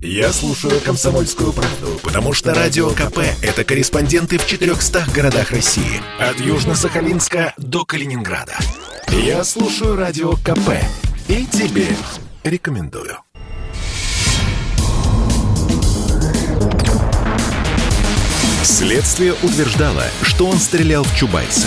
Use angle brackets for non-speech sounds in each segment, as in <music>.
Я слушаю «Комсомольскую правду», потому что «Радио КП» — это корреспонденты в 400 городах России. От Южно-Сахалинска до Калининграда. Я слушаю «Радио КП» и тебе рекомендую. Следствие утверждало, что он стрелял в Чубайса.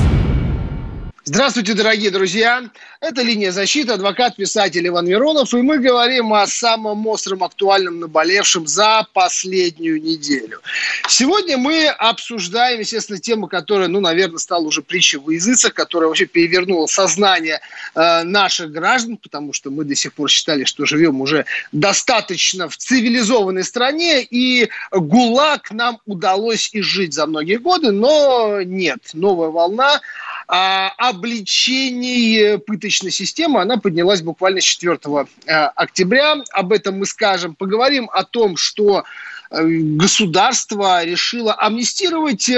Здравствуйте, дорогие друзья! Это «Линия защиты», адвокат-писатель Иван Миронов, и мы говорим о самом остром, актуальном, наболевшем за последнюю неделю. Сегодня мы обсуждаем, естественно, тему, которая, ну, наверное, стала уже притчей в языцах, которая вообще перевернула сознание э, наших граждан, потому что мы до сих пор считали, что живем уже достаточно в цивилизованной стране, и ГУЛАГ нам удалось изжить за многие годы, но нет, новая волна а, обличений пыточной системы, она поднялась буквально с 4 э, октября. Об этом мы скажем. Поговорим о том, что э, государство решило амнистировать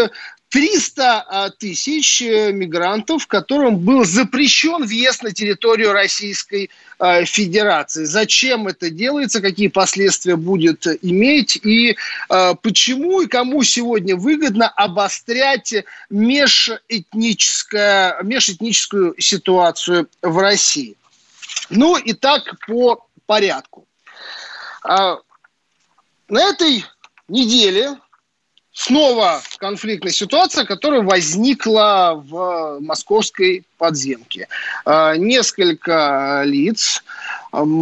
300 а, тысяч э, мигрантов, которым был запрещен въезд на территорию Российской а, Федерации. Зачем это делается, какие последствия будет иметь и а, почему и кому сегодня выгодно обострять межэтническое, межэтническую ситуацию в России. Ну и так по порядку. На этой неделе снова конфликтная ситуация, которая возникла в московской подземке. А, несколько лиц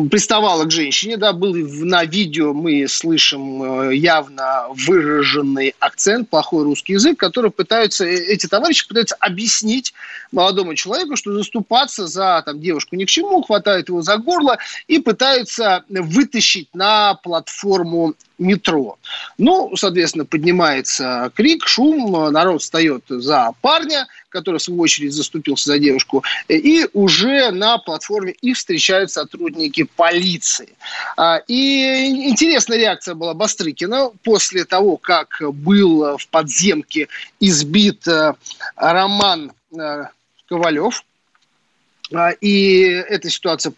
приставало к женщине, да, был на видео, мы слышим э, явно выраженный акцент, плохой русский язык, который пытаются, э, эти товарищи пытаются объяснить молодому человеку, что заступаться за там, девушку ни к чему, хватает его за горло и пытаются вытащить на платформу метро. Ну, соответственно, поднимается крик, шум, народ встает за парня, который, в свою очередь, заступился за девушку, и уже на платформе их встречают сотрудники полиции. А, и интересная реакция была Бастрыкина после того, как был в подземке избит э, Роман э, Ковалев. А, и эта ситуация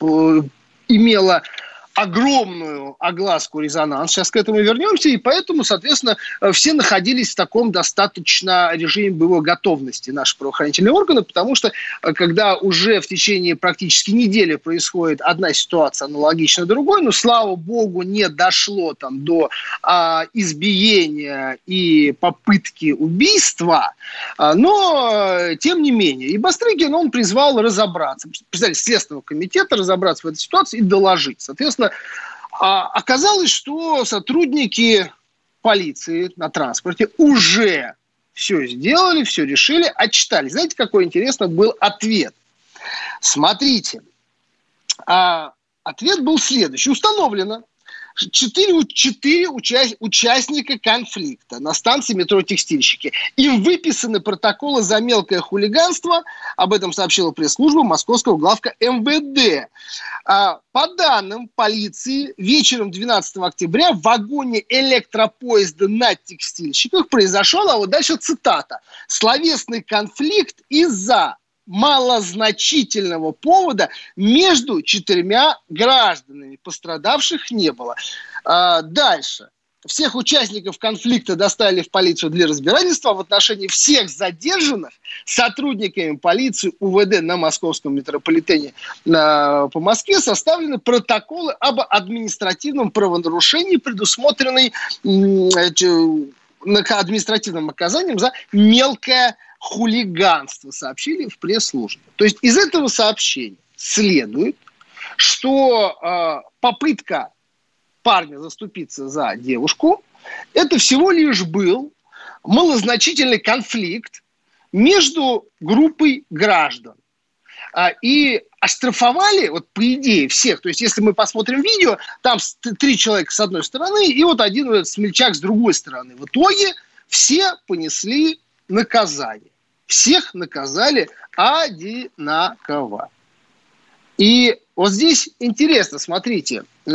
имела огромную огласку, резонанс. Сейчас к этому вернемся. И поэтому, соответственно, все находились в таком достаточно режиме боевой готовности, наши правоохранительные органы, потому что э, когда уже в течение практически недели происходит одна ситуация аналогична другой, но, слава богу, не дошло там до а, избиения и попытки убийства, а, но, э, тем не менее, и Бастрыкин, он призвал разобраться, представитель Следственного комитета разобраться в этой ситуации и доложить. Соответственно, Соответственно, а, оказалось, что сотрудники полиции на транспорте уже все сделали, все решили, отчитали. Знаете, какой интересный был ответ? Смотрите, а, ответ был следующий. Установлено, четыре, четыре уча- участника конфликта на станции метро «Текстильщики». Им выписаны протоколы за мелкое хулиганство. Об этом сообщила пресс-служба московского главка МВД. А, по данным полиции, вечером 12 октября в вагоне электропоезда на текстильщиках произошел, а вот дальше цитата, словесный конфликт из-за малозначительного повода между четырьмя гражданами. Пострадавших не было. А, дальше. Всех участников конфликта доставили в полицию для разбирательства. А в отношении всех задержанных сотрудниками полиции УВД на московском метрополитене на, по Москве составлены протоколы об административном правонарушении, предусмотренный административным наказанием за мелкое хулиганство, сообщили в пресс-службе. То есть из этого сообщения следует, что э, попытка парня заступиться за девушку, это всего лишь был малозначительный конфликт между группой граждан. А, и оштрафовали, вот по идее, всех. То есть, если мы посмотрим видео, там три человека с одной стороны и вот один смельчак с другой стороны. В итоге все понесли наказание всех наказали одинаково. И вот здесь интересно, смотрите, э,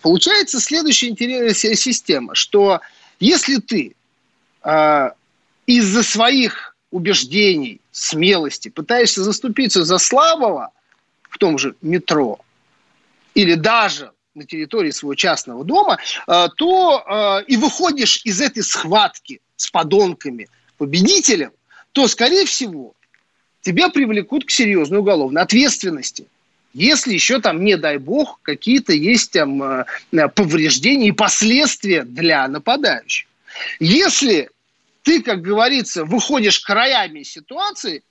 получается следующая интересная система, что если ты э, из-за своих убеждений, смелости пытаешься заступиться за слабого в том же метро или даже на территории своего частного дома, э, то и выходишь из этой схватки с подонками победителем, то, скорее всего, тебя привлекут к серьезной уголовной ответственности. Если еще там, не дай бог, какие-то есть там э, э, повреждения и последствия для нападающих. Если ты, как говорится, выходишь краями ситуации,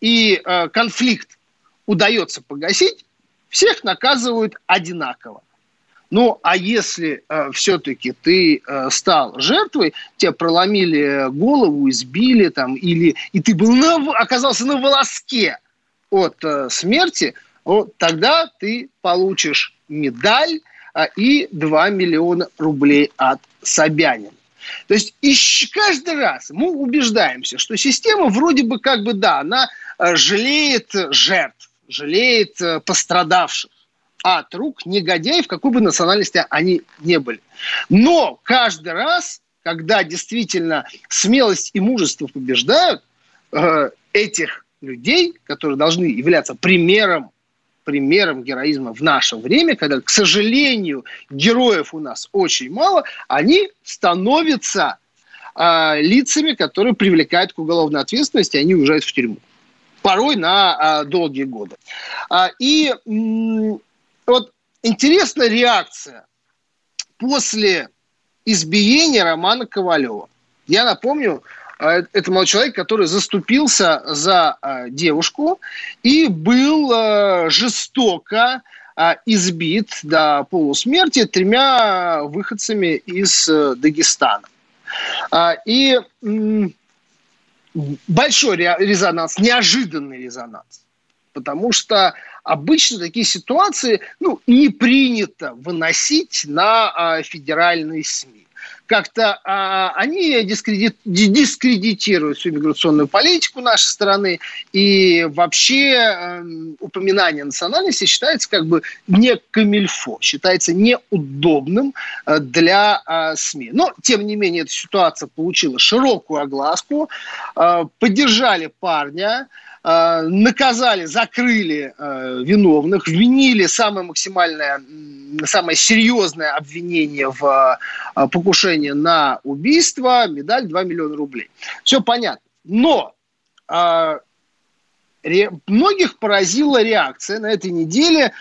и э, конфликт удается погасить, всех наказывают одинаково. Ну, а если э, все-таки ты э, стал жертвой, тебя проломили голову, избили там, или и ты был на, оказался на волоске от э, смерти, вот тогда ты получишь медаль э, и 2 миллиона рублей от Собянина. То есть и каждый раз мы убеждаемся, что система вроде бы как бы, да, она э, жалеет жертв, жалеет э, пострадавших от рук негодяев, какой бы национальности они не были. Но каждый раз, когда действительно смелость и мужество побеждают, э, этих людей, которые должны являться примером примером героизма в наше время, когда, к сожалению, героев у нас очень мало, они становятся э, лицами, которые привлекают к уголовной ответственности, они уезжают в тюрьму. Порой на э, долгие годы. А, и вот интересная реакция после избиения Романа Ковалева. Я напомню, э, это молодой человек, который заступился за э, девушку и был э, жестоко избит до полусмерти тремя выходцами из Дагестана. И большой резонанс, неожиданный резонанс. Потому что обычно такие ситуации ну, не принято выносить на а, федеральные СМИ. Как-то а, они дискредит, дискредитируют всю миграционную политику нашей страны, и вообще э, упоминание национальности считается как бы не камильфо, считается неудобным э, для э, СМИ. Но, тем не менее, эта ситуация получила широкую огласку, э, поддержали парня, Э, наказали, закрыли э, виновных, вменили самое максимальное, самое серьезное обвинение в э, покушении на убийство, медаль 2 миллиона рублей. Все понятно. Но многих поразила реакция на этой неделе.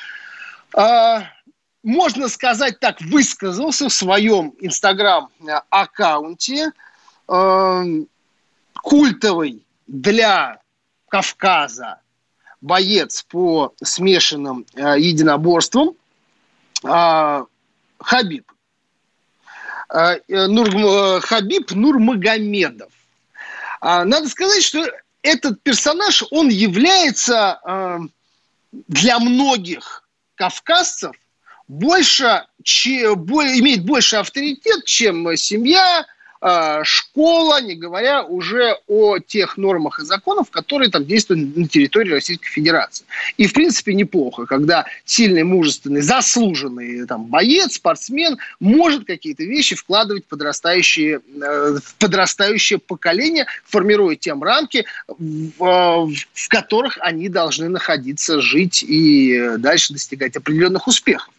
можно сказать так, высказался в своем инстаграм-аккаунте культовый для Кавказа, боец по смешанным э, единоборствам э, Хабиб. Э, э Нур, э, Хабиб Нурмагомедов. Э, надо сказать, что этот персонаж, он является э, для многих кавказцев больше, че, более, имеет больше авторитет, чем семья, а, школа, не говоря уже о тех нормах и законах, которые там действуют на территории Российской Федерации. И, в принципе, неплохо, когда сильный, мужественный, заслуженный там, боец, спортсмен может какие-то вещи вкладывать в подрастающие, э, в подрастающее поколение, формируя тем рамки, в, э, в которых они должны находиться, жить и дальше достигать определенных успехов.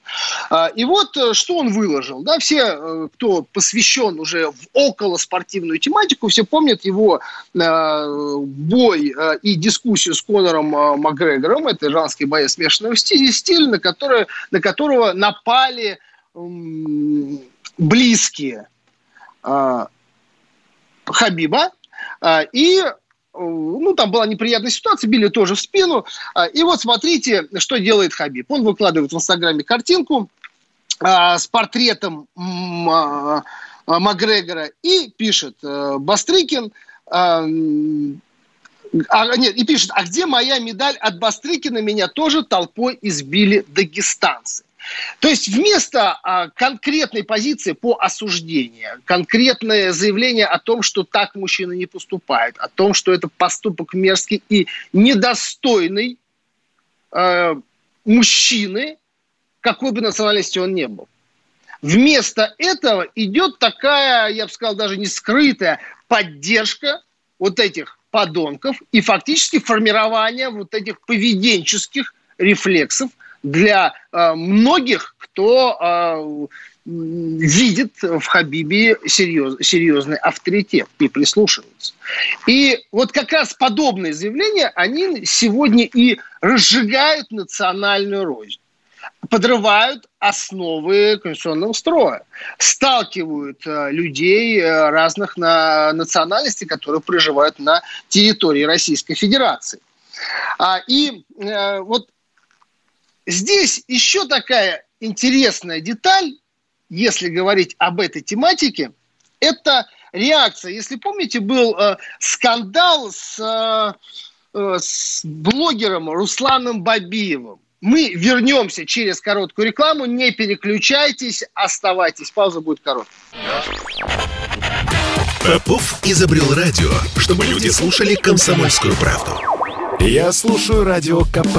А, и вот э, что он выложил. Да, все, э, кто посвящен уже в околоспортивную тематику, все помнят его э, бой и дискуссию с Конором Макгрегором. Это иранский боец смешанного стиля, на, который, на которого напали близкие Хабиба. И ну, там была неприятная ситуация, били тоже в спину. А, и вот смотрите, что делает Хабиб. Он выкладывает в Инстаграме картинку а, с портретом а, Макгрегора и пишет э, Бастрыкин, а, нет, и пишет, а где моя медаль от Бастрыкина? Меня тоже толпой избили дагестанцы. То есть вместо а, конкретной позиции по осуждению, конкретное заявление о том, что так мужчина не поступает, о том, что это поступок мерзкий и недостойный, э, мужчины, какой бы национальности он ни был. Вместо этого идет такая, я бы сказал, даже не скрытая поддержка вот этих подонков и фактически формирование вот этих поведенческих рефлексов для э, многих, кто э, видит в Хабибе серьез, серьезный авторитет и прислушивается. И вот как раз подобные заявления, они сегодня и разжигают национальную рознь подрывают основы конституционного строя, сталкивают э, людей э, разных на национальностей, которые проживают на территории Российской Федерации. А, и э, вот здесь еще такая интересная деталь, если говорить об этой тематике, это реакция. Если помните, был скандал с, с блогером Русланом Бабиевым мы вернемся через короткую рекламу. Не переключайтесь, оставайтесь. Пауза будет короткая. Попов изобрел радио, чтобы люди слушали комсомольскую правду. Я слушаю радио КП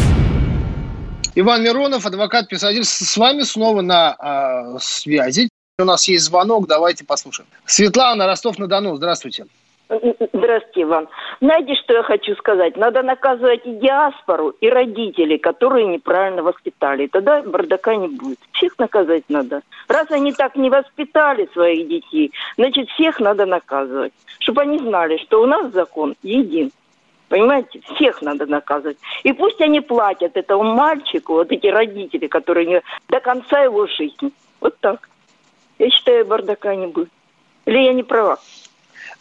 Иван Миронов, адвокат-писатель, с вами снова на э, связи. У нас есть звонок, давайте послушаем. Светлана, Ростов-на-Дону, здравствуйте. Здравствуйте вам. Знаете, что я хочу сказать? Надо наказывать и диаспору, и родителей, которые неправильно воспитали. Тогда бардака не будет. Всех наказать надо. Раз они так не воспитали своих детей, значит, всех надо наказывать. Чтобы они знали, что у нас закон един. Понимаете? Всех надо наказывать. И пусть они платят этому мальчику, вот эти родители, которые не... до конца его жизни. Вот так. Я считаю, бардака не будет. Или я не права?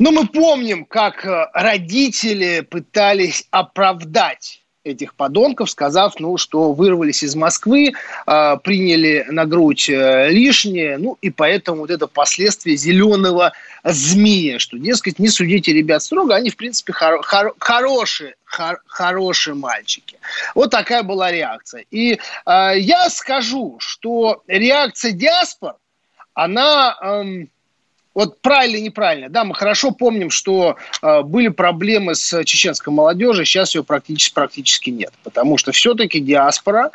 Но мы помним, как э, родители пытались оправдать этих подонков, сказав, ну, что вырвались из Москвы, э, приняли на грудь э, лишнее, ну, и поэтому вот это последствие зеленого змея, что, дескать, не судите ребят строго, они, в принципе, хор- хор- хорошие, хор- хорошие мальчики. Вот такая была реакция. И э, я скажу, что реакция диаспор, она... Э, вот правильно и неправильно. Да, мы хорошо помним, что э, были проблемы с чеченской молодежью, сейчас ее практически, практически нет. Потому что все-таки диаспора,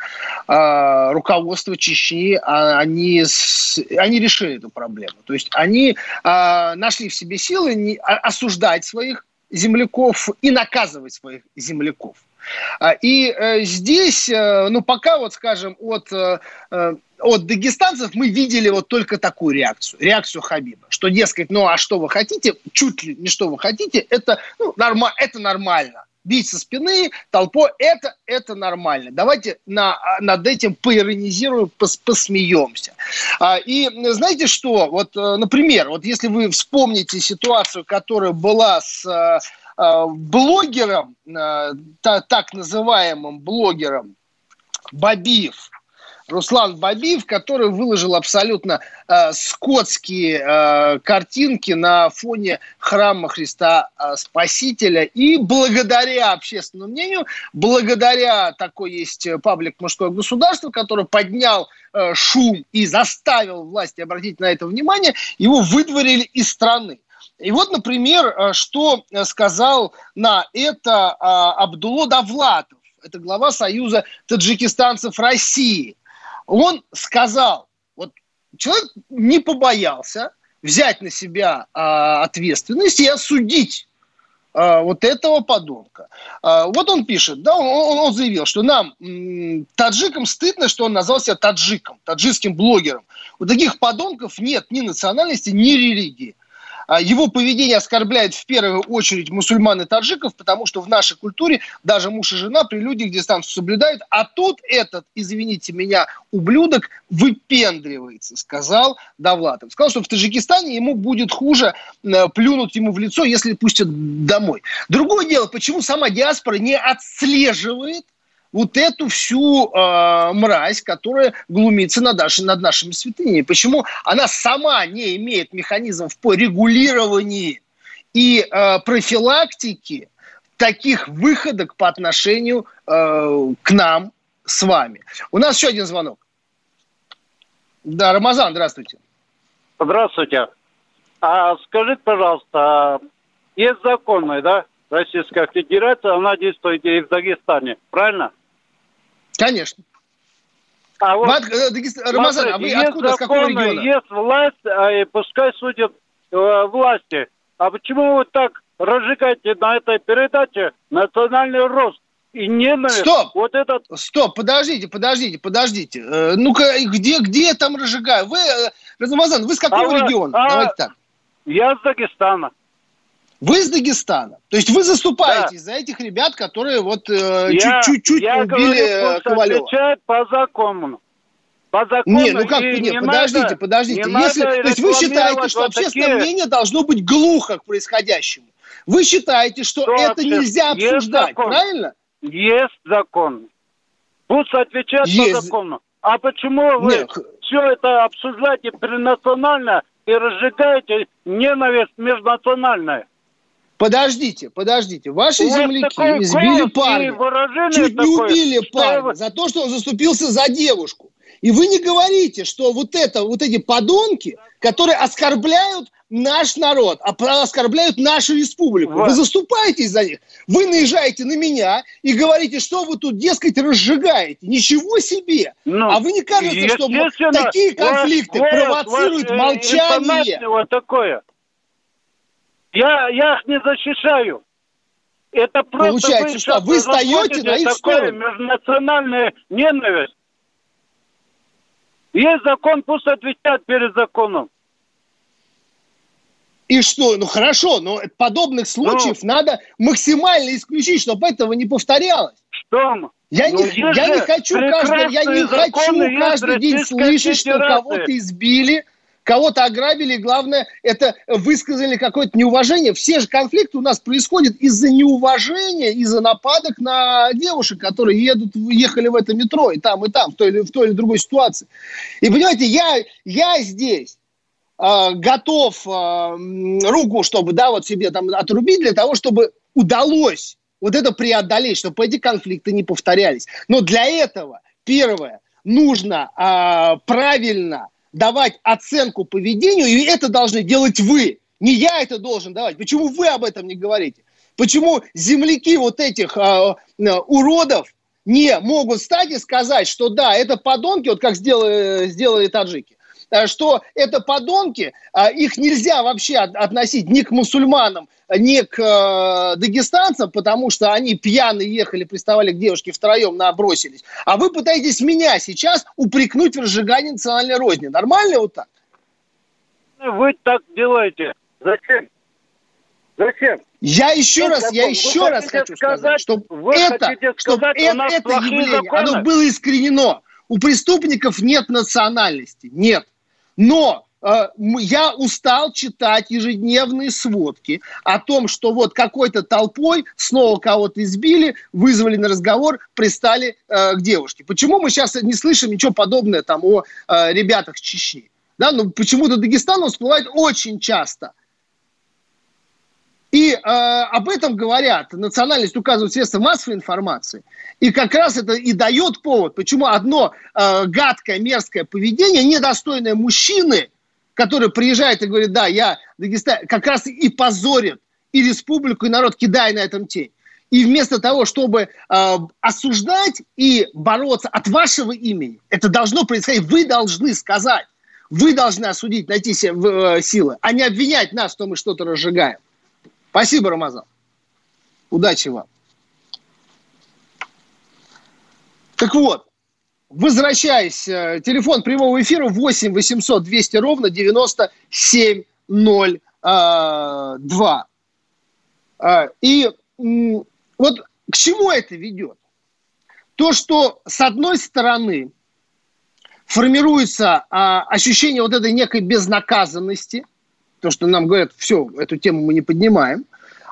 э, руководство Чечни, а, они, они решили эту проблему. То есть они э, нашли в себе силы не, а, осуждать своих земляков и наказывать своих земляков. А, и э, здесь, э, ну, пока вот, скажем, от э, от дагестанцев мы видели вот только такую реакцию, реакцию Хабиба, что, дескать, ну а что вы хотите, чуть ли не что вы хотите, это, ну, норма, это нормально. Бить со спины толпой, это, это нормально. Давайте на, над этим поиронизируем, пос, посмеемся. А, и знаете что, вот, например, вот если вы вспомните ситуацию, которая была с а, блогером, а, так называемым блогером Бабиев, Руслан Бабиев, который выложил абсолютно э, скотские э, картинки на фоне храма Христа э, Спасителя. И благодаря общественному мнению, благодаря такой есть паблик «Мужское государство», который поднял э, шум и заставил власти обратить на это внимание, его выдворили из страны. И вот, например, э, что сказал на это а, Абдуло Давлатов, это глава Союза таджикистанцев России – он сказал, вот человек не побоялся взять на себя а, ответственность и осудить а, вот этого подонка. Вот он пишет, да, он, он заявил, что нам, таджикам, стыдно, что он назвал себя таджиком, таджикским блогером. У таких подонков нет ни национальности, ни религии. А, его поведение оскорбляет в первую очередь мусульман и таджиков, потому что в нашей культуре даже муж и жена при людях дистанцию соблюдают, а тут этот, извините меня, ублюдок выпендривается, сказал Давлатов. Сказал, что в Таджикистане ему будет хуже э, плюнуть ему в лицо, если пустят домой. Другое дело, почему сама диаспора не отслеживает вот эту всю э, мразь, которая глумится над, наши, над нашими святынями. Почему она сама не имеет механизмов по регулированию и э, профилактике таких выходок по отношению э, к нам с вами. У нас еще один звонок. Да, Рамазан, здравствуйте. Здравствуйте. А скажите, пожалуйста, есть законная, да, Российская Федерация, она действует и в Дагестане, правильно? Конечно. А вот, э, Дагест... Рамазан, а вы откуда, законы, с какого региона? Есть власть, а и пускай судят э, власти. А почему вы так разжигаете на этой передаче национальный рост? и ненависть. Стоп! Вот этот... Стоп, подождите, подождите, подождите. Э, ну-ка, где, где я там разжигаю? Вы, э, Рамазан, вы с какого а региона? А... Давайте так. Я с Дагестана. Вы из Дагестана. То есть вы заступаетесь да. за этих ребят, которые вот э, чуть-чуть я убили говорю, Ковалева. отвечает по закону. По закону. Не, ну как, не, не подождите, надо, подождите. Не Если, то есть вы считаете, что вот общественное такие... мнение должно быть глухо к происходящему. Вы считаете, что, что это нельзя обсуждать, закон. правильно? Есть закон. Пусть отвечают Есть. по закону. А почему вы Нет. все это обсуждаете перенационально и разжигаете ненависть межнациональная? Подождите, подождите. Ваши У земляки избили парня. Чуть не убили парня вы... за то, что он заступился за девушку. И вы не говорите, что вот это, вот эти подонки, которые оскорбляют наш народ, а оскорбляют нашу республику. Вы заступаетесь за них. Вы наезжаете на меня и говорите, что вы тут, дескать, разжигаете. Ничего себе! Ну, а вы не кажется, что такие конфликты ваш, провоцируют ваш, молчание? Вот такое. Я, я их не защищаю. Это просто Получается, вы, что вы стоите на их сторону. межнациональная ненависть. Есть закон, пусть отвечают перед законом. И что? Ну хорошо, но подобных случаев ну, надо максимально исключить, чтобы этого не повторялось. Что? Я, ну, не, я не хочу каждый, я не хочу каждый день слышать, что кого-то избили, кого-то ограбили, главное, это высказали какое-то неуважение. Все же конфликты у нас происходят из-за неуважения, из-за нападок на девушек, которые едут, ехали в это метро, и там, и там, в той или, в той или другой ситуации. И понимаете, я, я здесь э, готов э, руку, чтобы, да, вот себе там отрубить для того, чтобы удалось вот это преодолеть, чтобы эти конфликты не повторялись. Но для этого, первое, нужно э, правильно давать оценку поведению, и это должны делать вы. Не я это должен давать. Почему вы об этом не говорите? Почему земляки вот этих э, уродов не могут стать и сказать, что да, это подонки, вот как сделали, сделали таджики, Э, что это подонки, а их нельзя вообще относить ни к мусульманам, ни к э, дагестанцам, потому что они пьяные ехали, приставали к девушке втроем, набросились. А вы пытаетесь меня сейчас упрекнуть в разжигании национальной розни. Нормально вот так? Вы так делаете. Зачем? Зачем? Я еще Нет, раз, я еще раз хочу сказать, сказать чтобы это, чтобы это, это явление, законы? оно было искоренено. У преступников нет национальности. Нет. Но э, я устал читать ежедневные сводки о том, что вот какой-то толпой снова кого-то избили, вызвали на разговор, пристали э, к девушке. Почему мы сейчас не слышим ничего подобного там о э, ребятах Чечни? Да, ну почему-то Дагестан всплывает очень часто. И э, об этом говорят, национальность указывают средства массовой информации. И как раз это и дает повод, почему одно э, гадкое, мерзкое поведение, недостойное мужчины, который приезжает и говорит, да, я Дагестан, как раз и позорит и республику, и народ, кидая на этом тень. И вместо того, чтобы э, осуждать и бороться от вашего имени, это должно происходить. Вы должны сказать, вы должны осудить, найти себе, э, силы, а не обвинять нас, что мы что-то разжигаем. Спасибо, Рамазан. Удачи вам. Так вот, возвращаясь, э, телефон прямого эфира 8 800 200 ровно 9702. А, а, и вот к чему это ведет? То, что с одной стороны формируется а, ощущение вот этой некой безнаказанности, то, что нам говорят, все, эту тему мы не поднимаем,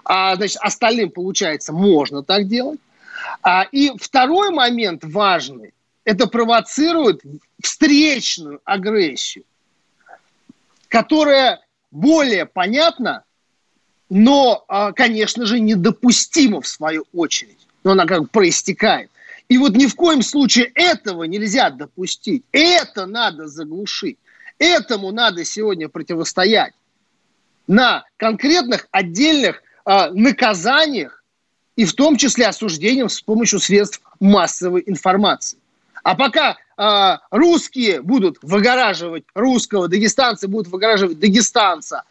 а значит, остальным, получается, можно так делать. А, и второй момент важный, это провоцирует встречную агрессию, которая более понятна, но, а, конечно же, недопустима в свою очередь. Но она как бы проистекает. И вот ни в коем случае этого нельзя допустить. Это надо заглушить. Этому надо сегодня противостоять на конкретных отдельных э, наказаниях и в том числе осуждением с помощью средств массовой информации. А пока э, русские будут выгораживать русского, дагестанцы будут выгораживать дагестанца,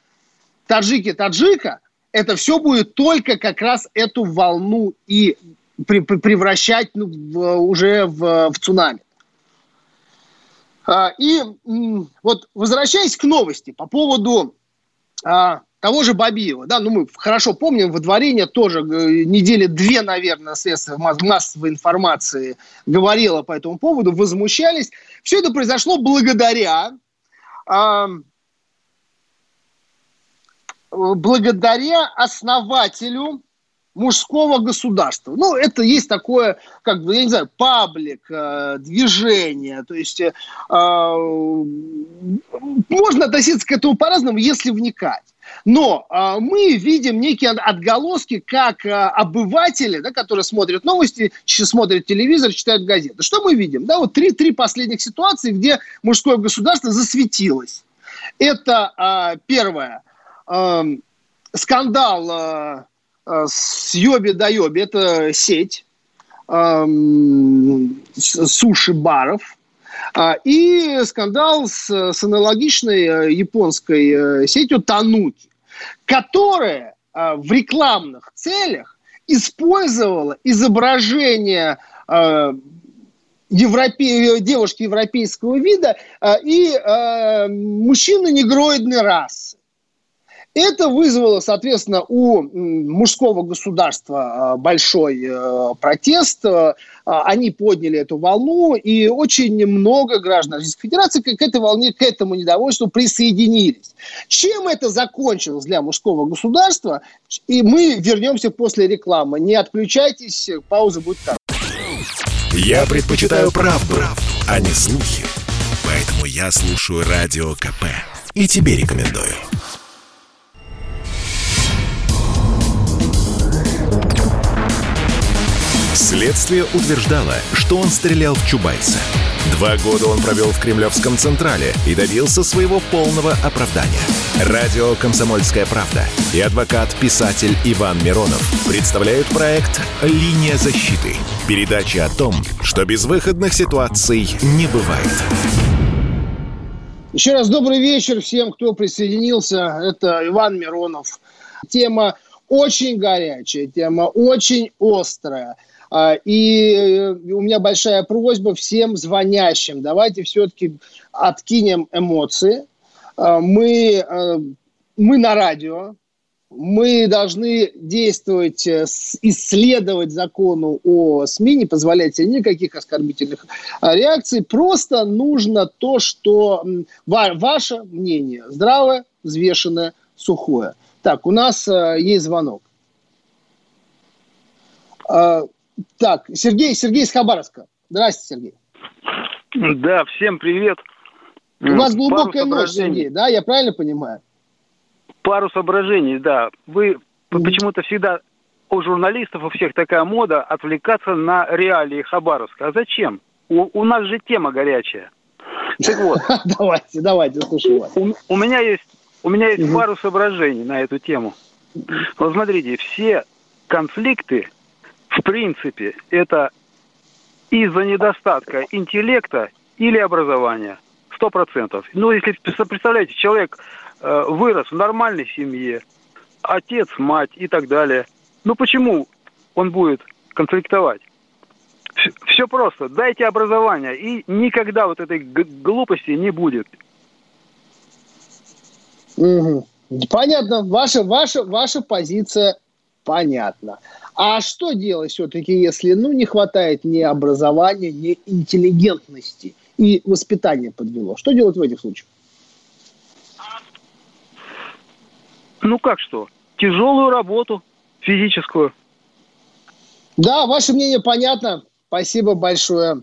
таджики таджика, это все будет только как раз эту волну и при, при, превращать ну, в, уже в, в цунами. А, и вот возвращаясь к новости по поводу а, того же Бабиева, да, ну мы хорошо помним, выдворение тоже э, недели две, наверное, средства массовой информации говорило по этому поводу, возмущались. Все это произошло благодаря а, благодаря основателю мужского государства. Ну, это есть такое, как бы, я не знаю, паблик, э, движение. То есть э, можно относиться к этому по-разному, если вникать. Но э, мы видим некие отголоски, как э, обыватели, да, которые смотрят новости, смотрят телевизор, читают газеты. Что мы видим? Да, вот три-три последних ситуации, где мужское государство засветилось. Это э, первое. Э, скандал э, Э, с Йоби до Йоби. Это сеть эм, суши-баров. А, и скандал с, с аналогичной э, японской э, сетью Тануки, которая в рекламных целях использовала изображение европе... девушки европейского вида и мужчины негроидной расы. Это вызвало, соответственно, у мужского государства а, большой э, протест. А, они подняли эту волну, и очень много граждан Российской Федерации к этой волне, к этому недовольству присоединились. Чем это закончилось для мужского государства? И мы вернемся после рекламы. Не отключайтесь, пауза будет короткой. Я предпочитаю правду, а не слухи. Поэтому я слушаю Радио КП. И тебе рекомендую. Следствие утверждало, что он стрелял в Чубайса. Два года он провел в Кремлевском Централе и добился своего полного оправдания. Радио «Комсомольская правда» и адвокат-писатель Иван Миронов представляют проект «Линия защиты». Передача о том, что безвыходных ситуаций не бывает. Еще раз добрый вечер всем, кто присоединился. Это Иван Миронов. Тема очень горячая, тема очень острая – и э, у меня большая просьба всем звонящим. Давайте все-таки откинем эмоции. А, мы, э, мы на радио, мы должны действовать, э, исследовать закону о СМИ, не позволять себе никаких оскорбительных а, реакций. Просто нужно то, что ваше мнение здравое, взвешенное, сухое. Так, у нас есть звонок. Так, Сергей, Сергей из Хабаровска. Здравствуйте, Сергей. Да, всем привет. У вас глубокая ночь, Сергей, да? Я правильно понимаю? Пару соображений, да. Вы почему-то всегда у журналистов, у всех такая мода отвлекаться на реалии Хабаровска. А зачем? У, у нас же тема горячая. Так вот. <laughs> давайте, давайте, слушаю вас. У, у меня есть, у меня есть угу. пару соображений на эту тему. Вот смотрите, все конфликты в принципе, это из-за недостатка интеллекта или образования. Сто процентов. Ну, если представляете, человек э, вырос в нормальной семье, отец, мать и так далее. Ну, почему он будет конфликтовать? Все, просто. Дайте образование, и никогда вот этой глупости не будет. Угу. Понятно. Ваша, ваша, ваша позиция понятна. А что делать все-таки, если ну, не хватает ни образования, ни интеллигентности и воспитания подвело? Что делать в этих случаях? Ну как что? Тяжелую работу физическую. Да, ваше мнение понятно. Спасибо большое.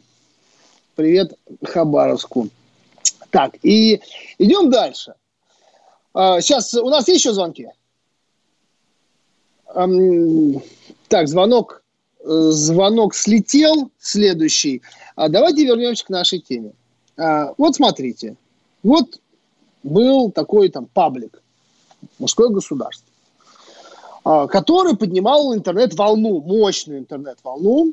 Привет Хабаровску. Так, и идем дальше. Сейчас а, у нас есть еще звонки? Так, звонок, э, звонок слетел, следующий. А давайте вернемся к нашей теме. А, вот смотрите, вот был такой там паблик, мужское государство, который поднимал интернет-волну, мощную интернет-волну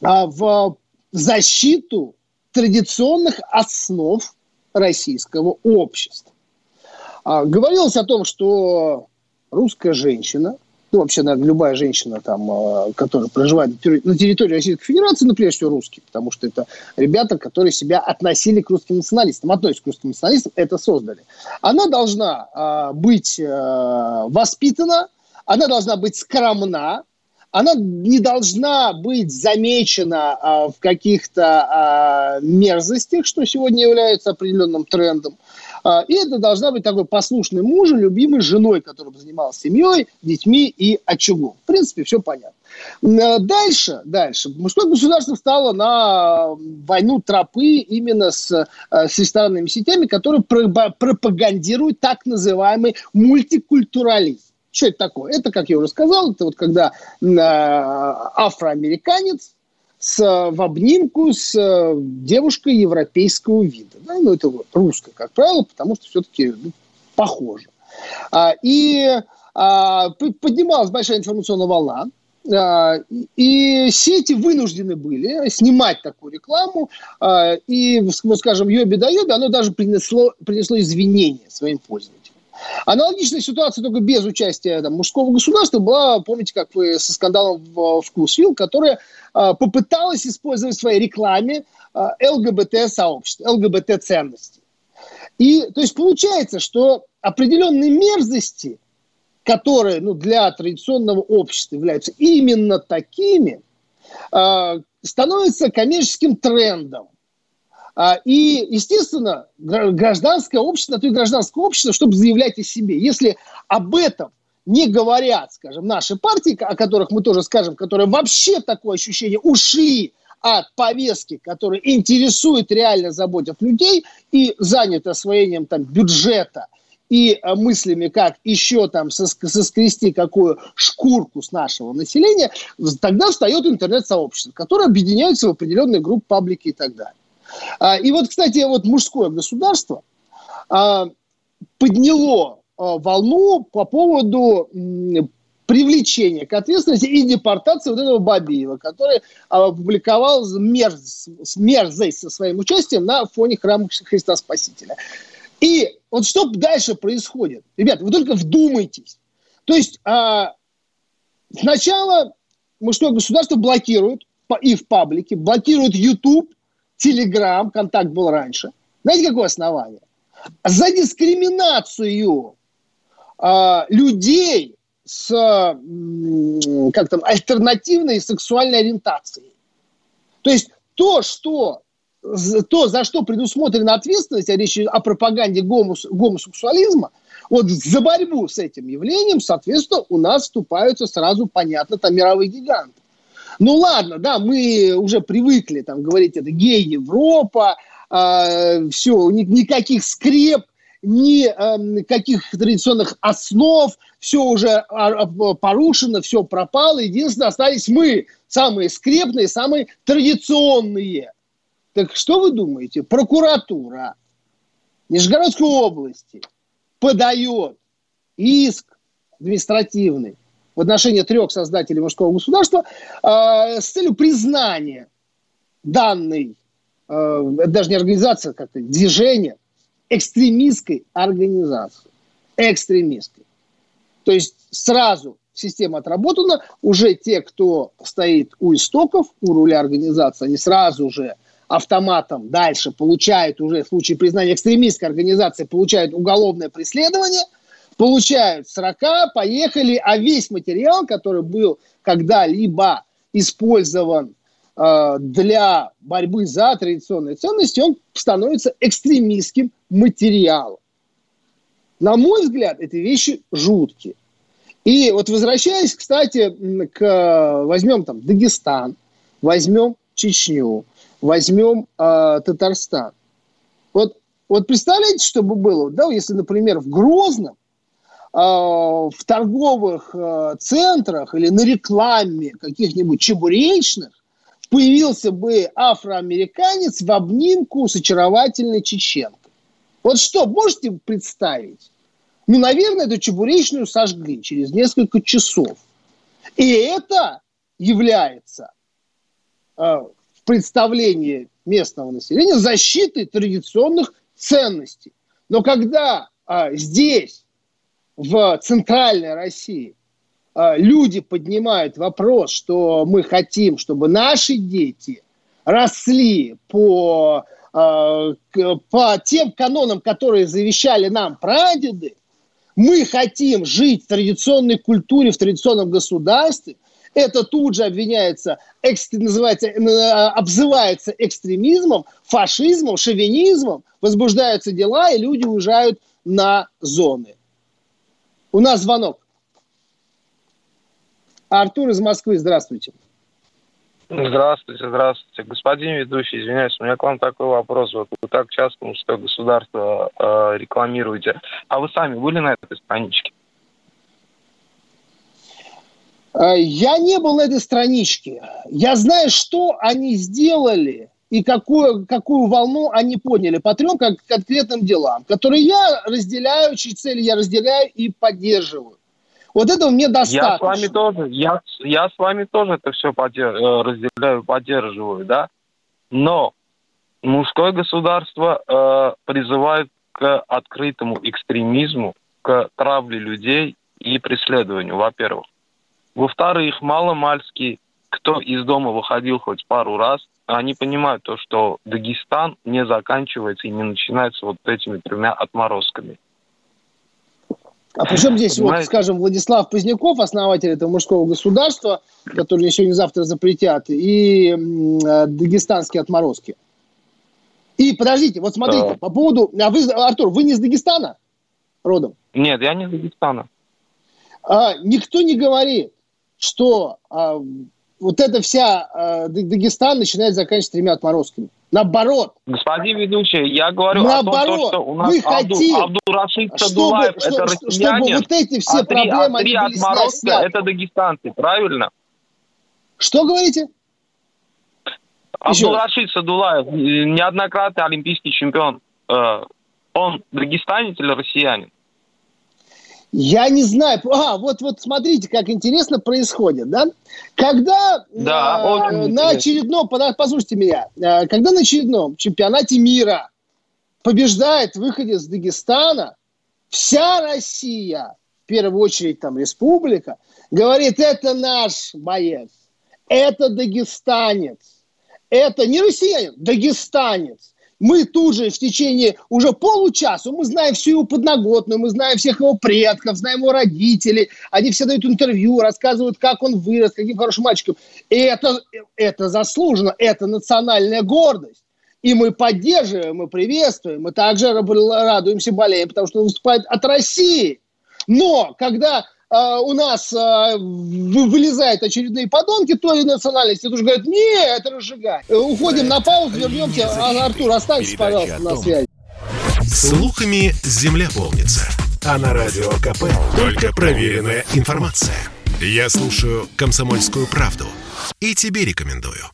в защиту традиционных основ российского общества. Говорилось о том, что русская женщина – ну, вообще, наверное, любая женщина, там, э, которая проживает на территории Российской Федерации, ну, прежде всего, русские, потому что это ребята, которые себя относили к русским националистам, относятся к русским националистам, это создали. Она должна э, быть э, воспитана, она должна быть скромна, она не должна быть замечена а, в каких-то а, мерзостях, что сегодня является определенным трендом. А, и это должна быть такой послушный муж, любимой женой, которая бы занималась семьей, детьми и очагом. В принципе, все понятно. А, дальше, дальше. Мужское государство стало на войну тропы именно с, а, с ресторанными сетями, которые пропагандируют так называемый мультикультурализм. Что это такое? Это, как я уже сказал, это вот когда э, афроамериканец с, в обнимку с э, девушкой европейского вида. Да? Ну, это русская, как правило, потому что все-таки ну, похоже. А, и а, поднималась большая информационная волна, а, и сети вынуждены были снимать такую рекламу, а, и, скажем, йоби да йоби, оно даже принесло, принесло извинения своим пользователям. Аналогичная ситуация, только без участия там, мужского государства, была, помните, как вы со скандалом в Вкусвилл, которая э, попыталась использовать в своей рекламе э, ЛГБТ-сообщество, ЛГБТ-ценности. И, то есть, получается, что определенные мерзости, которые ну, для традиционного общества являются именно такими, э, становятся коммерческим трендом. А, и, естественно, гражданское общество, то и гражданское общество, чтобы заявлять о себе. Если об этом не говорят, скажем, наши партии, о которых мы тоже скажем, которые вообще такое ощущение ушли от повестки, которая интересует реально заботов людей и заняты освоением там, бюджета и э, мыслями, как еще там соскрести какую шкурку с нашего населения, тогда встает интернет-сообщество, которое объединяется в определенные группы, паблики и так далее. А, и вот, кстати, вот мужское государство а, подняло а, волну по поводу привлечения к ответственности и депортации вот этого Бабиева, который опубликовал мерз, мерзость со своим участием на фоне храма Христа Спасителя. И вот что дальше происходит? Ребята, вы только вдумайтесь. То есть а, сначала мужское государство блокирует и в паблике, блокирует YouTube, Телеграм, контакт был раньше. Знаете, какое основание? За дискриминацию э, людей с э, как там, альтернативной сексуальной ориентацией. То есть то, что то, за что предусмотрена ответственность, а речь о пропаганде гомос, гомосексуализма, вот за борьбу с этим явлением, соответственно, у нас вступаются сразу, понятно, там мировые гиганты. Ну ладно, да, мы уже привыкли там говорить, это гей Европа, э, все, ни, никаких скреп, никаких эм, традиционных основ, все уже а, а, порушено, все пропало. Единственное, остались мы, самые скрепные, самые традиционные. Так что вы думаете? Прокуратура Нижегородской области подает иск административный в отношении трех создателей мужского государства э, с целью признания данной, э, даже не организации, как-то движения, экстремистской организации. Экстремистской. То есть сразу система отработана, уже те, кто стоит у истоков, у руля организации, они сразу же автоматом дальше получают уже в случае признания экстремистской организации, получают уголовное преследование – получают 40, поехали, а весь материал, который был когда-либо использован э, для борьбы за традиционные ценности, он становится экстремистским материалом. На мой взгляд, эти вещи жуткие. И вот возвращаясь, кстати, к возьмем там Дагестан, возьмем Чечню, возьмем э, Татарстан. Вот, вот представляете, что бы было, да, если, например, в Грозном в торговых э, центрах или на рекламе каких-нибудь чебуречных появился бы афроамериканец в обнимку с очаровательной чеченкой. Вот что, можете представить? Ну, наверное, эту чебуречную сожгли через несколько часов. И это является э, в представлении местного населения защитой традиционных ценностей. Но когда э, здесь, в центральной России, э, люди поднимают вопрос, что мы хотим, чтобы наши дети росли по, э, по тем канонам, которые завещали нам прадеды, мы хотим жить в традиционной культуре, в традиционном государстве, это тут же обвиняется, называется, э, обзывается экстремизмом, фашизмом, шовинизмом, возбуждаются дела, и люди уезжают на зоны. У нас звонок. Артур из Москвы, здравствуйте. Здравствуйте, здравствуйте. Господин ведущий, извиняюсь, у меня к вам такой вопрос. Вот вы так часто мужское государство э, рекламируете. А вы сами были на этой страничке? Э, я не был на этой страничке. Я знаю, что они сделали и какую, какую волну они подняли по трем как конкретным делам, которые я разделяю, чьи цели я разделяю и поддерживаю. Вот этого мне достаточно. Я с вами тоже, я, я с вами тоже это все подер, э, разделяю, поддерживаю, да. Но мужское государство э, призывает к открытому экстремизму, к травле людей и преследованию, во-первых. Во-вторых, мало-мальски, кто из дома выходил хоть пару раз, они понимают то, что Дагестан не заканчивается и не начинается вот этими тремя отморозками. А причем здесь, вот, скажем, Владислав Поздняков, основатель этого мужского государства, который сегодня завтра запретят, и э, дагестанские отморозки. И подождите, вот смотрите, да. по поводу... А вы, Артур, вы не из Дагестана родом? Нет, я не из Дагестана. А, никто не говорит, что а, вот эта вся а, Дагестан начинает заканчиваться тремя отморозками. Наоборот. Господин ведущий, я говорю Наоборот, о том, что у нас мы Абду, хотим, Абдурашид Садулаев это чтобы, чтобы вот эти все а проблемы, три, а три отморозка это дагестанцы, правильно? Что говорите? Абдурашид Садулаев, неоднократный олимпийский чемпион. Э, он дагестанец или россиянин? Я не знаю. А, вот, вот смотрите, как интересно происходит, да? Когда да, э, на очередном, послушайте меня, э, когда на очередном чемпионате мира побеждает выходец из Дагестана, вся Россия, в первую очередь там республика, говорит, это наш боец, это дагестанец, это не россиянин, дагестанец мы тут же в течение уже получаса, мы знаем всю его подноготную, мы знаем всех его предков, знаем его родителей, они все дают интервью, рассказывают, как он вырос, каким хорошим мальчиком. И это, это заслуженно, это национальная гордость. И мы поддерживаем, мы приветствуем, мы также радуемся, болеем, потому что он выступает от России. Но когда у нас э, вылезают очередные подонки той национальности, тут же говорят, нет, это разжигать. Э, уходим на паузу, вернемся. А, Артур, останься, пожалуйста, на связи. Слухами земля полнится. А на радио КП только проверенная информация. Я слушаю «Комсомольскую правду» и тебе рекомендую.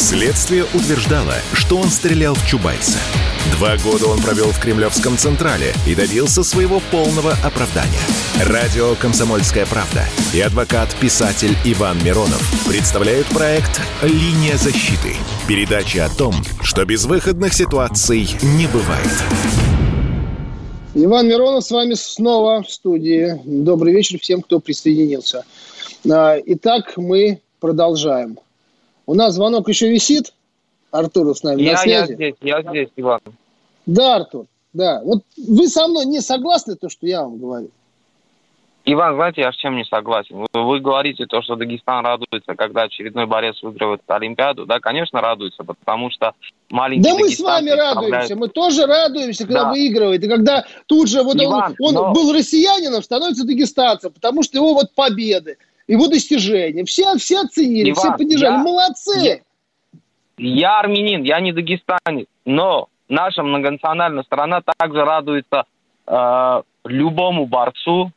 Следствие утверждало, что он стрелял в Чубайса – Два года он провел в Кремлевском Централе и добился своего полного оправдания. Радио «Комсомольская правда» и адвокат-писатель Иван Миронов представляют проект «Линия защиты». Передача о том, что безвыходных ситуаций не бывает. Иван Миронов с вами снова в студии. Добрый вечер всем, кто присоединился. А, итак, мы продолжаем. У нас звонок еще висит. Артур с нами я, на связи. Я здесь, я здесь, Иван. Да, Артур, да. Вот вы со мной не согласны, то, что я вам говорю? Иван, знаете, я с чем не согласен? Вы, вы говорите то, что Дагестан радуется, когда очередной борец выигрывает Олимпиаду. Да, конечно, радуется, потому что маленький Да мы с вами радуемся, мы тоже радуемся, когда да. выигрывает. И когда тут же вот Иван, он, он но... был россиянином, становится дагестанцем, потому что его вот победы, его достижения. Все, все оценили, Иван, все поддержали. Я... Молодцы! Я, я армянин, я не дагестанец, но наша многонациональная страна также радуется э, любому борцу,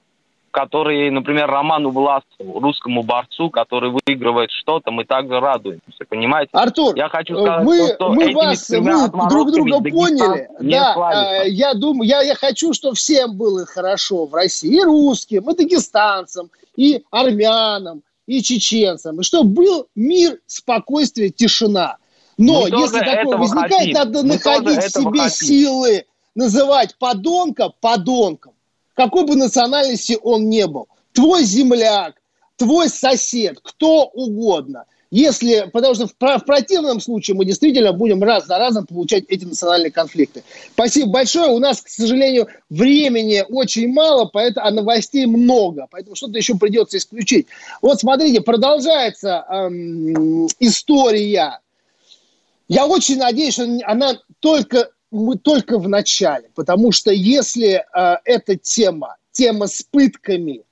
который, например, Роману Власову, русскому борцу, который выигрывает что-то, мы также радуемся, понимаете? Артур, я хочу сказать, мы, что, что мы вас, мы друг друга поняли. Да, э, я думаю, я, я хочу, чтобы всем было хорошо в России, и русским, и дагестанцам, и армянам, и чеченцам, и чтобы был мир, спокойствие, тишина. Но мы если такое возникает, хотим. надо мы находить в себе хотим. силы называть подонка подонком какой бы национальности он не был. Твой земляк, твой сосед, кто угодно. Если, потому что в, в противном случае мы действительно будем раз за разом получать эти национальные конфликты. Спасибо большое. У нас, к сожалению, времени очень мало, поэтому, а новостей много. Поэтому что-то еще придется исключить. Вот смотрите, продолжается эм, история. Я очень надеюсь, что она только мы только в начале, потому что если э, эта тема, тема с пытками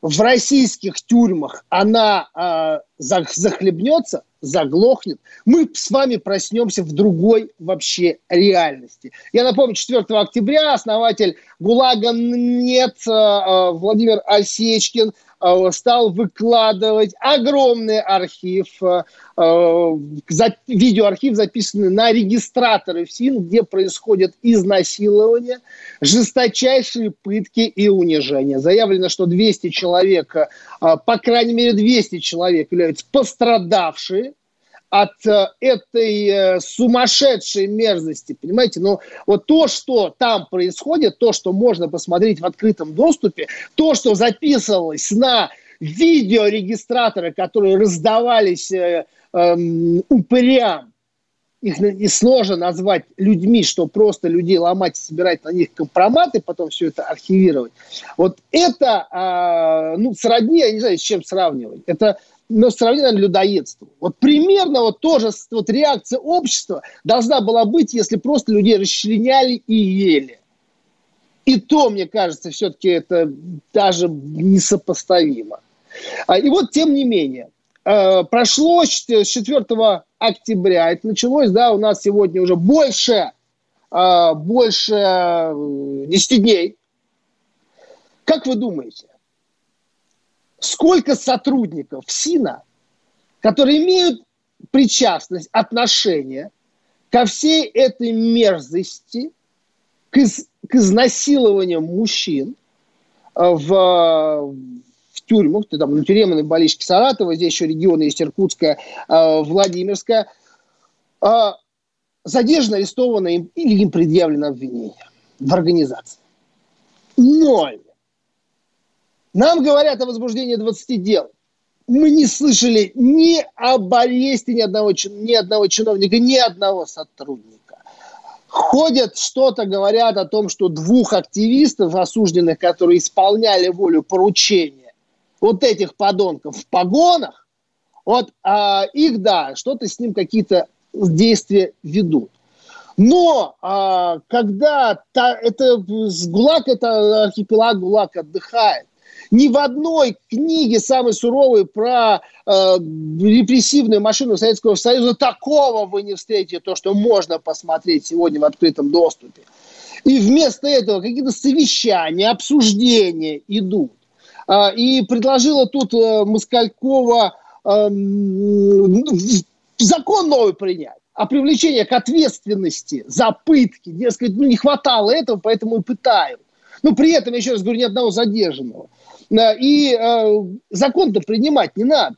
в российских тюрьмах, она э, захлебнется, заглохнет, мы с вами проснемся в другой вообще реальности. Я напомню, 4 октября основатель ГУЛАГа «Нет» э, э Владимир Осечкин – стал выкладывать огромный архив, э, э, видеоархив, записанный на регистраторы ФСИН, где происходят изнасилования, жесточайшие пытки и унижения. Заявлено, что 200 человек, по крайней мере 200 человек являются пострадавшие от э, этой э, сумасшедшей мерзости, понимаете? Но вот то, что там происходит, то, что можно посмотреть в открытом доступе, то, что записывалось на видеорегистраторы, которые раздавались э, э, упырям, их и сложно назвать людьми, что просто людей ломать и собирать на них компроматы, потом все это архивировать. Вот это, э, ну, сродни, я не знаю, с чем сравнивать. Это но сравнительно людоедству. Вот примерно вот тоже вот реакция общества должна была быть, если просто людей расчленяли и ели. И то, мне кажется, все-таки это даже несопоставимо. А, и вот, тем не менее, э, прошло с 4 октября, это началось, да, у нас сегодня уже больше, э, больше 10 дней. Как вы думаете, сколько сотрудников СИНа, которые имеют причастность, отношение ко всей этой мерзости, к, из, к изнасилованию мужчин э, в, в тюрьмах, там на тюремной болельщики Саратова, здесь еще регионы есть Иркутская, э, Владимирская, э, задержаны, арестованы им, или им предъявлено обвинение в организации. Ноль. Нам говорят о возбуждении 20 дел. Мы не слышали ни об аресте ни одного, ни одного чиновника, ни одного сотрудника. Ходят что-то, говорят о том, что двух активистов осужденных, которые исполняли волю поручения, вот этих подонков в погонах, вот а, их, да, что-то с ним какие-то действия ведут. Но а, когда та, это ГУЛАГ, это архипелаг ГУЛАГ отдыхает, ни в одной книге самой суровой про э, репрессивную машину Советского Союза такого вы не встретите, то, что можно посмотреть сегодня в открытом доступе. И вместо этого какие-то совещания, обсуждения идут. Э, и предложила тут э, Москалькова э, закон новый принять о привлечении к ответственности за пытки. Дескать, ну не хватало этого, поэтому и пытают. Ну, при этом, еще раз говорю, ни одного задержанного. И э, закон-то принимать не надо.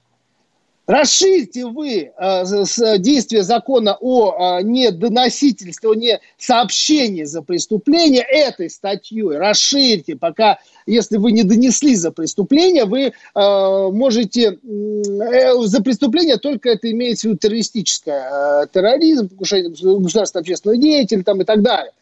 Расширьте вы э, действие закона о э, недоносительстве, о не сообщении за преступление этой статьей. Расширьте, пока, если вы не донесли за преступление, вы можете за преступление только это имеется в виду террористическое, терроризм, покушение государственного общественного деятеля там, и так далее.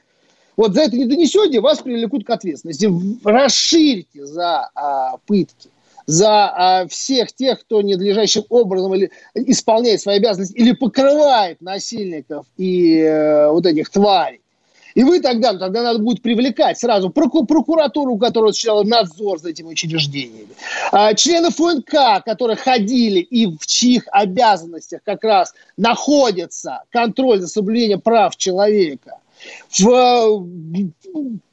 Вот за это не донесете, вас привлекут к ответственности. Расширьте за а, пытки за а, всех тех, кто ненадлежащим образом или исполняет свои обязанности или покрывает насильников и э, вот этих тварей. И вы тогда, ну, тогда надо будет привлекать сразу проку прокуратуру, которая осуществляла надзор за этими учреждениями, а, членов ФНК, которые ходили и в чьих обязанностях как раз находится контроль за соблюдением прав человека – в,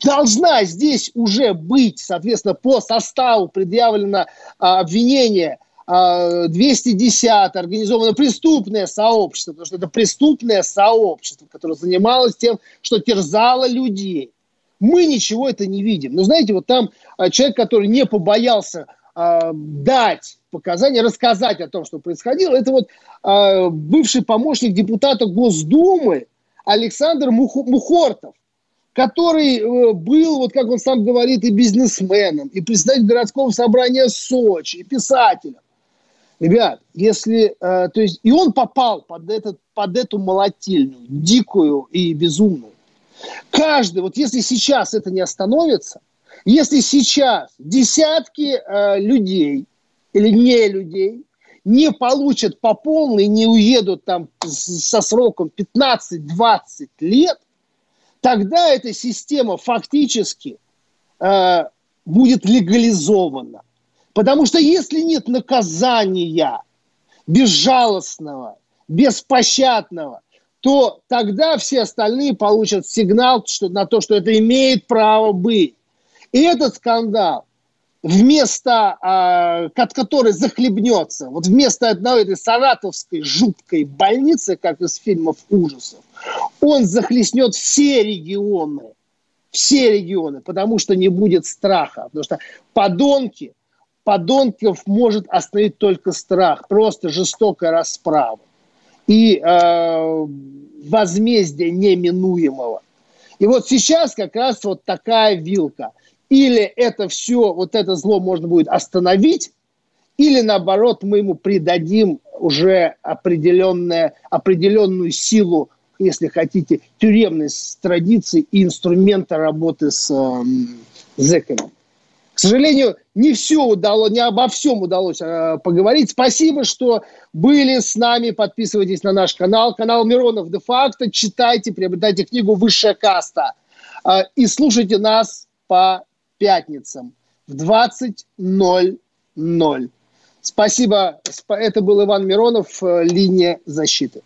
должна здесь уже быть, соответственно, по составу предъявлено а, обвинение 210 а, организованное преступное сообщество, потому что это преступное сообщество, которое занималось тем, что терзало людей. Мы ничего это не видим. Но знаете, вот там а, человек, который не побоялся э, дать показания, рассказать о том, что происходило, это вот э, бывший помощник депутата Госдумы Александр Мух, Мухортов, который э, был, вот как он сам говорит, и бизнесменом, и председателем городского собрания Сочи, и писателем. Ребят, если, э, то есть, и он попал под, этот, под эту молотильню, дикую и безумную. Каждый, вот если сейчас это не остановится, если сейчас десятки э, людей или не людей не получат по полной, не уедут там со сроком 15-20 лет, тогда эта система фактически э, будет легализована. Потому что если нет наказания безжалостного, беспощадного, то тогда все остальные получат сигнал что, на то, что это имеет право быть. И этот скандал вместо, э, от которой захлебнется, вот вместо одной этой саратовской жуткой больницы, как из фильмов ужасов, он захлестнет все регионы, все регионы, потому что не будет страха, потому что подонки, подонков может остановить только страх, просто жестокая расправа и э, возмездие неминуемого. И вот сейчас как раз вот такая вилка – или это все, вот это зло можно будет остановить, или наоборот мы ему придадим уже определенное, определенную силу, если хотите, тюремной традиции и инструмента работы с э, зэками. К сожалению, не все удалось, не обо всем удалось э, поговорить. Спасибо, что были с нами. Подписывайтесь на наш канал. Канал Миронов де-факто. Читайте, приобретайте книгу «Высшая каста». Э, и слушайте нас по пятницам в 20.00. Спасибо. Это был Иван Миронов, э, «Линия защиты».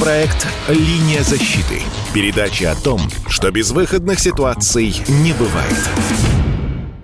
Проект «Линия защиты». Передача о том, что безвыходных ситуаций не бывает.